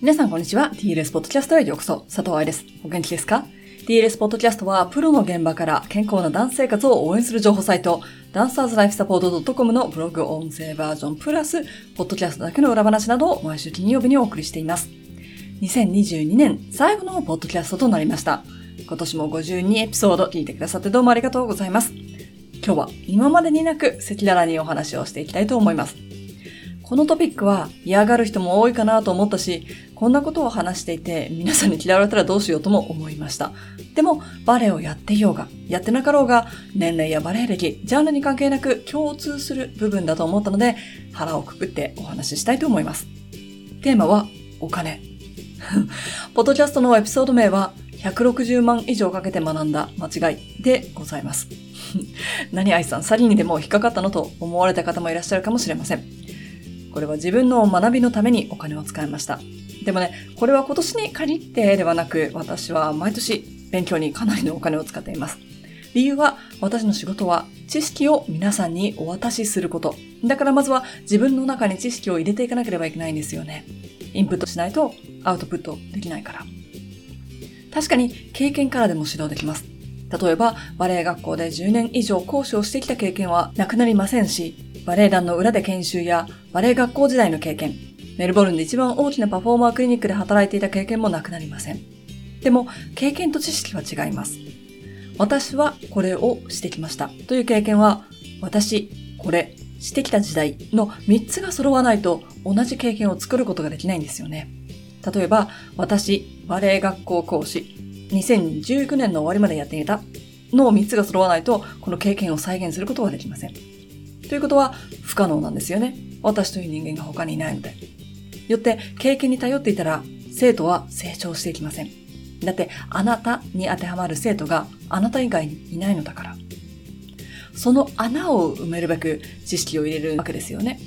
皆さんこんにちは。TLS ポッドキャストへようこそ。佐藤愛です。お元気ですか ?TLS ポッドキャストは、プロの現場から健康なダンス生活を応援する情報サイト、ダンサーズライフサポート .com のブログ音声バージョンプラス、ポッドキャストだけの裏話などを毎週金曜日にお送りしています。2022年最後のポッドキャストとなりました。今年も52エピソード聞いてくださってどうもありがとうございます。今日は今までになく赤裸々にお話をしていきたいと思います。このトピックは嫌がる人も多いかなと思ったし、こんなことを話していて皆さんに嫌われたらどうしようとも思いました。でも、バレエをやっていようが、やってなかろうが、年齢やバレエ歴、ジャンルに関係なく共通する部分だと思ったので、腹をくくってお話ししたいと思います。テーマは、お金。ポッドキャストのエピソード名は、160万以上かけて学んだ間違いでございます。何愛さん、サリにでも引っかかったのと思われた方もいらっしゃるかもしれません。これは自分の学びのためにお金を使いました。でもね、これは今年に限ってではなく、私は毎年勉強にかなりのお金を使っています。理由は私の仕事は知識を皆さんにお渡しすること。だからまずは自分の中に知識を入れていかなければいけないんですよね。インプットしないとアウトプットできないから。確かに経験からでも指導できます。例えばバレエ学校で10年以上講師をしてきた経験はなくなりませんし、バレエ団の裏で研修やバレエ学校時代の経験、メルボルンで一番大きなパフォーマークリニックで働いていた経験もなくなりません。でも、経験と知識は違います。私はこれをしてきましたという経験は、私、これ、してきた時代の3つが揃わないと同じ経験を作ることができないんですよね。例えば、私、バレエ学校講師、2019年の終わりまでやっていたの3つが揃わないと、この経験を再現することはできません。ということは不可能なんですよね。私という人間が他にいないので。よって経験に頼っていたら生徒は成長していきません。だってあなたに当てはまる生徒があなた以外にいないのだから。その穴を埋めるべく知識を入れるわけですよね。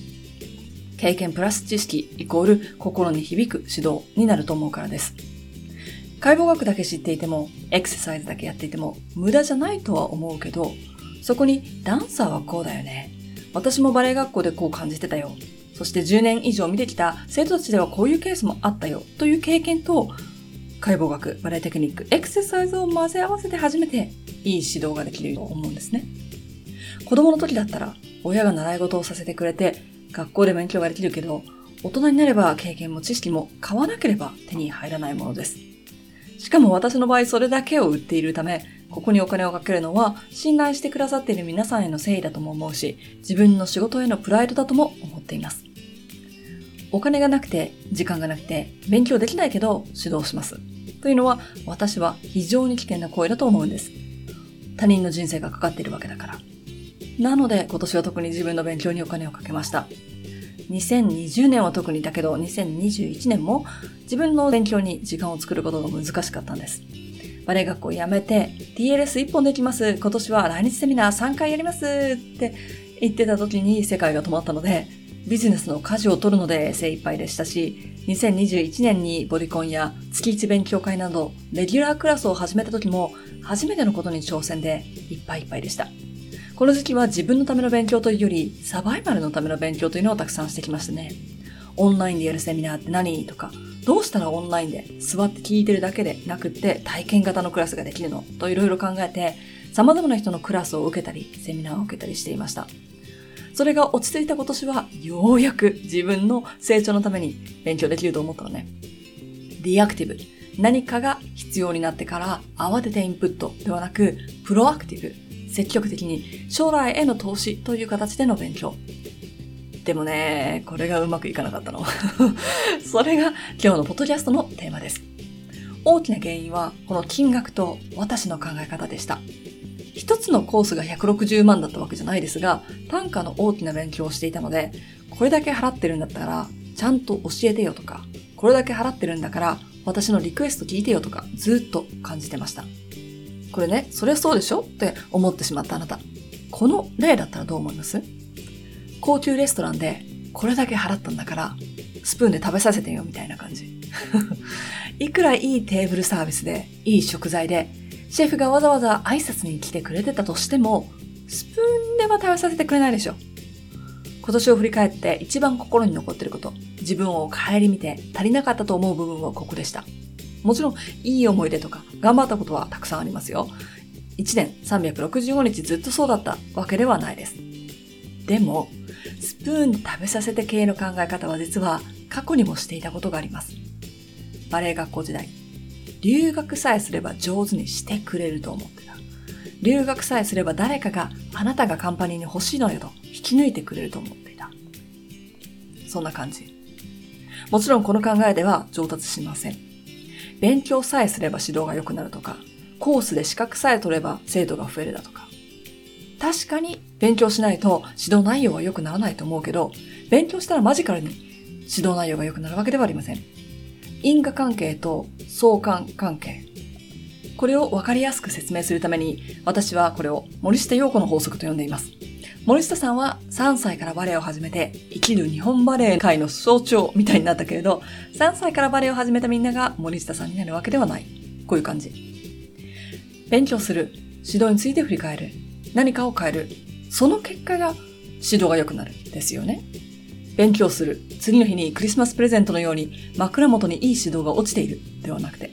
経験プラス知識イコール心に響く指導になると思うからです。解剖学だけ知っていても、エクササイズだけやっていても無駄じゃないとは思うけど、そこにダンサーはこうだよね。私もバレエ学校でこう感じてたよ。そして10年以上見てきた生徒たちではこういうケースもあったよという経験と解剖学、バレエテクニック、エクササイズを混ぜ合わせて初めていい指導ができると思うんですね。子供の時だったら親が習い事をさせてくれて学校で勉強ができるけど大人になれば経験も知識も買わなければ手に入らないものです。しかも私の場合それだけを売っているためここにお金をかけるのは信頼してくださっている皆さんへの誠意だとも思うし、自分の仕事へのプライドだとも思っています。お金がなくて、時間がなくて、勉強できないけど指導します。というのは私は非常に危険な行為だと思うんです。他人の人生がかかっているわけだから。なので今年は特に自分の勉強にお金をかけました。2020年は特にだけど2021年も自分の勉強に時間を作ることが難しかったんです。バレエ学校辞めて TLS 一本できます。今年は来日セミナー3回やりますって言ってた時に世界が止まったので、ビジネスの舵を取るので精一杯でしたし、2021年にボディコンや月1勉強会など、レギュラークラスを始めた時も、初めてのことに挑戦でいっぱいいっぱいでした。この時期は自分のための勉強というより、サバイバルのための勉強というのをたくさんしてきましたね。オンラインでやるセミナーって何？とか、どうしたらオンラインで座って聞いてるだけでなくって体験型のクラスができるの？といろいろ考えて、様々な人のクラスを受けたり、セミナーを受けたりしていました。それが落ち着いた今年は、ようやく自分の成長のために勉強できると思ったのね。リアクティブ。何かが必要になってから慌ててインプットではなく、プロアクティブ。積極的に将来への投資という形での勉強。でもね、これがうまくいかなかったの。それが今日のポッドキャストのテーマです。大きな原因はこの金額と私の考え方でした。一つのコースが160万だったわけじゃないですが、単価の大きな勉強をしていたので、これだけ払ってるんだったら、ちゃんと教えてよとか、これだけ払ってるんだから、私のリクエスト聞いてよとか、ずっと感じてました。これね、それそうでしょって思ってしまったあなた。この例だったらどう思います？高級レストランでこれだけ払ったんだから、スプーンで食べさせてよみたいな感じ。いくらいいテーブルサービスで、いい食材で、シェフがわざわざ挨拶に来てくれてたとしても、スプーンでは食べさせてくれないでしょ。今年を振り返って一番心に残ってること、自分を顧みて足りなかったと思う部分はここでした。もちろん、いい思い出とか、頑張ったことはたくさんありますよ。1年365日ずっとそうだったわけではないです。でも、スプーンで食べさせて系の考え方は実は過去にもしていたことがあります。バレエ学校時代、留学さえすれば上手にしてくれると思ってた。留学さえすれば誰かがあなたがカンパニーに欲しいのよと引き抜いてくれると思っていた。そんな感じ。もちろんこの考えでは上達しません。勉強さえすれば指導が良くなるとか、コースで資格さえ取れば生徒が増えるだとか。確かに勉強しないと指導内容は良くならないと思うけど、勉強したらマジカルに指導内容が良くなるわけではありません。因果関係と相関関係。これを分かりやすく説明するために、私はこれを森下陽子の法則と呼んでいます。森下さんは3歳からバレエを始めて、生きる日本バレエ界の象徴みたいになったけれど、3歳からバレエを始めたみんなが森下さんになるわけではない。こういう感じ。勉強する。指導について振り返る。何かを変える。その結果が指導が良くなる。ですよね。勉強する。次の日にクリスマスプレゼントのように枕元にいい指導が落ちている。ではなくて。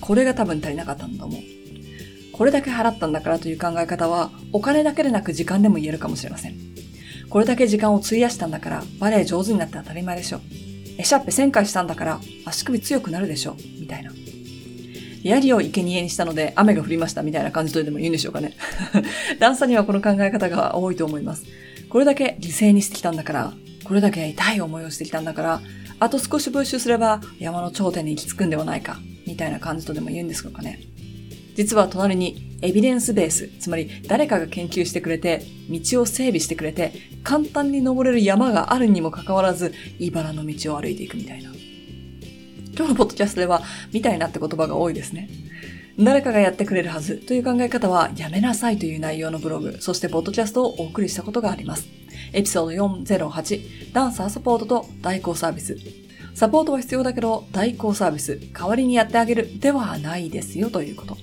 これが多分足りなかったんだと思う。これだけ払ったんだからという考え方は、お金だけでなく時間でも言えるかもしれません。これだけ時間を費やしたんだから、バレエ上手になって当たり前でしょ。エシャッペ1000回したんだから、足首強くなるでしょ。みたいな。槍を生贄にしたので雨が降りましたみたいな感じとでも言うんでしょうかね。段差にはこの考え方が多いと思います。これだけ犠牲にしてきたんだから、これだけ痛い思いをしてきたんだから、あと少しブッシュすれば山の頂点に行き着くんではないか、みたいな感じとでも言うんですかね。実は隣にエビデンスベース、つまり誰かが研究してくれて、道を整備してくれて、簡単に登れる山があるにもかかわらず、茨の道を歩いていくみたいな。今日のポッドキャストでは、みたいなって言葉が多いですね。誰かがやってくれるはずという考え方はやめなさいという内容のブログ、そしてポッドキャストをお送りしたことがあります。エピソード408、ダンサーサポートと代行サービス。サポートは必要だけど代行サービス、代わりにやってあげるではないですよということ。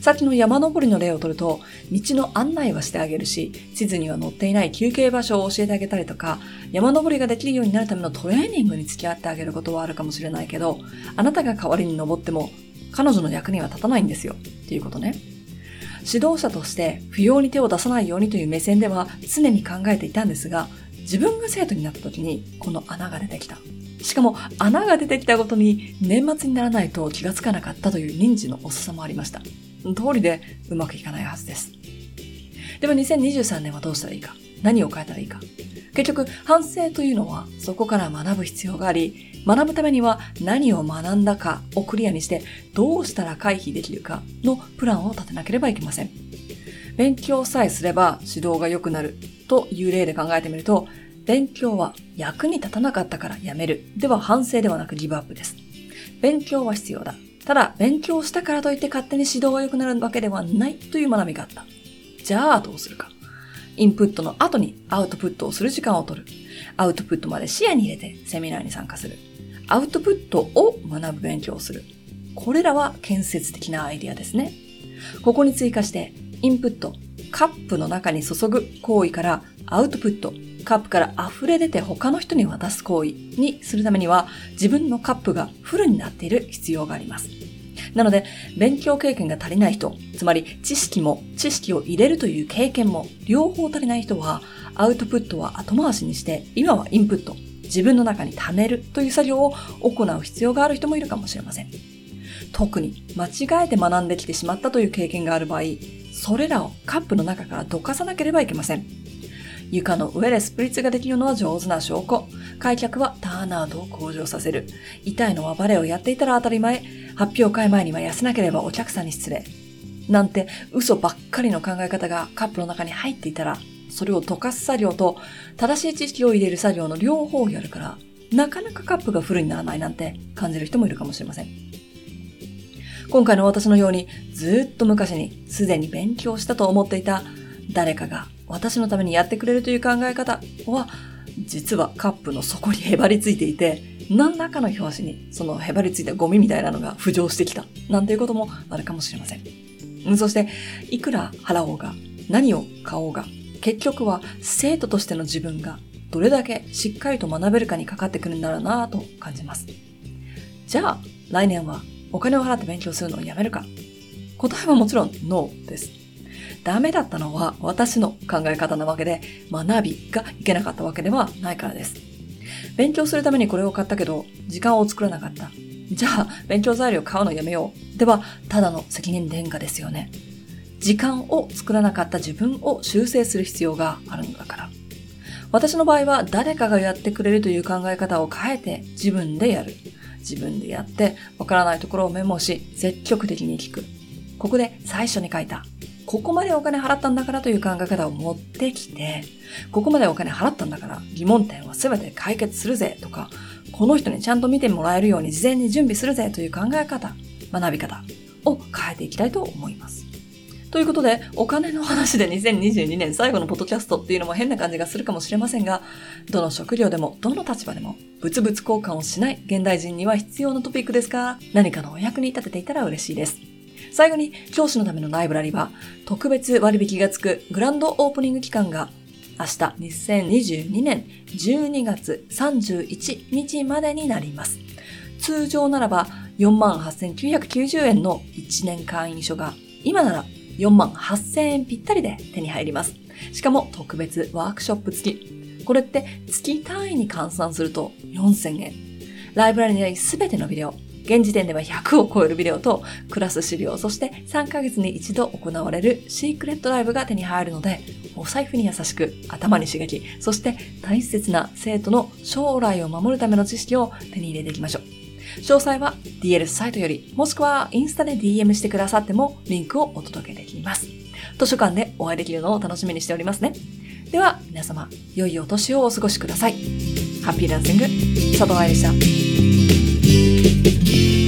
さっきの山登りの例をとると、道の案内はしてあげるし、地図には載っていない休憩場所を教えてあげたりとか、山登りができるようになるためのトレーニングに付き合ってあげることはあるかもしれないけど、あなたが代わりに登っても、彼女の役には立たないんですよ。っていうことね。指導者として不要に手を出さないようにという目線では常に考えていたんですが、自分が生徒になった時にこの穴が出てきた。しかも穴が出てきたことに年末にならないと気がつかなかったという認知の遅さもありました。通りでうまくいかないはずです。でも2023年はどうしたらいいか？何を変えたらいいか？結局、反省というのはそこから学ぶ必要があり、学ぶためには何を学んだかをクリアにしてどうしたら回避できるかのプランを立てなければいけません。勉強さえすれば指導が良くなるという例で考えてみると、勉強は役に立たなかったからやめるでは反省ではなくギブアップです。勉強は必要だ。ただ、勉強したからといって勝手に指導が良くなるわけではないという学びがあった。じゃあどうするか。インプットの後にアウトプットをする時間を取る。アウトプットまで視野に入れてセミナーに参加する。アウトプットを学ぶ勉強をする。これらは建設的なアイディアですね。ここに追加して、インプット、カップの中に注ぐ行為からアウトプット、カップから溢れ出て他の人に渡す行為にするためには自分のカップがフルになっている必要があります。なので、勉強経験が足りない人、つまり知識も知識を入れるという経験も両方足りない人は、アウトプットは後回しにして、今はインプット、自分の中に貯めるという作業を行う必要がある人もいるかもしれません。特に間違えて学んできてしまったという経験がある場合、それらをカップの中からどかさなければいけません。床の上でスプリッツができるのは上手な証拠。開脚はターンアウトを向上させる。痛いのはバレエをやっていたら当たり前。発表会前には痩せなければお客さんに失礼。なんて嘘ばっかりの考え方がカップの中に入っていたら、それを溶かす作業と正しい知識を入れる作業の両方をやるから、なかなかカップがフルにならないなんて感じる人もいるかもしれません。今回の私のようにずっと昔にすでに勉強したと思っていた誰かが私のためにやってくれるという考え方は、実はカップの底にへばりついていて、何らかの表紙にそのへばりついたゴミみたいなのが浮上してきた、なんていうこともあるかもしれません。そして、いくら払おうが、何を買おうが、結局は生徒としての自分がどれだけしっかりと学べるかにかかってくるんだろうなぁと感じます。じゃあ、来年はお金を払って勉強するのをやめるか答えはもちろんノーです。ダメだったのは私の考え方なわけで、学びがいけなかったわけではないからです。勉強するためにこれを買ったけど、時間を作らなかった。じゃあ、勉強材料買うのやめよう。では、ただの責任転嫁ですよね。時間を作らなかった自分を修正する必要があるのだから。私の場合は誰かがやってくれるという考え方を変えて自分でやる。自分でやってわからないところをメモし積極的に聞く。ここで最初に書いた。ここまでお金払ったんだからという考え方を持ってきて、ここまでお金払ったんだから疑問点は全て解決するぜとか、この人にちゃんと見てもらえるように事前に準備するぜという考え方、学び方を変えていきたいと思います。ということで、お金の話で2022年最後のポッドキャストっていうのも変な感じがするかもしれませんが、どの職業でも、どの立場でも、物々交換をしない現代人には必要なトピックですか、何かのお役に立てていたら嬉しいです。最後に、教師のためのライブラリは、特別割引がつくグランドオープニング期間が明日2022年12月31日までになります。通常ならば48,990円の1年会員書が今なら48,000円ぴったりで手に入ります。しかも特別ワークショップ付き。これって月単位に換算すると4000円。ライブラリにないすべてのビデオ、現時点では100を超えるビデオとクラス資料、そして3ヶ月に一度行われるシークレットライブが手に入るので、お財布に優しく、頭に刺激、そして大切な生徒の将来を守るための知識を手に入れていきましょう。詳細は DL サイトより、もしくはインスタで DM してくださってもリンクをお届けできます。図書館でお会いできるのを楽しみにしておりますね。では、皆様、良いお年をお過ごしください。ハッピーランシング、佐藤愛でした。Thank you.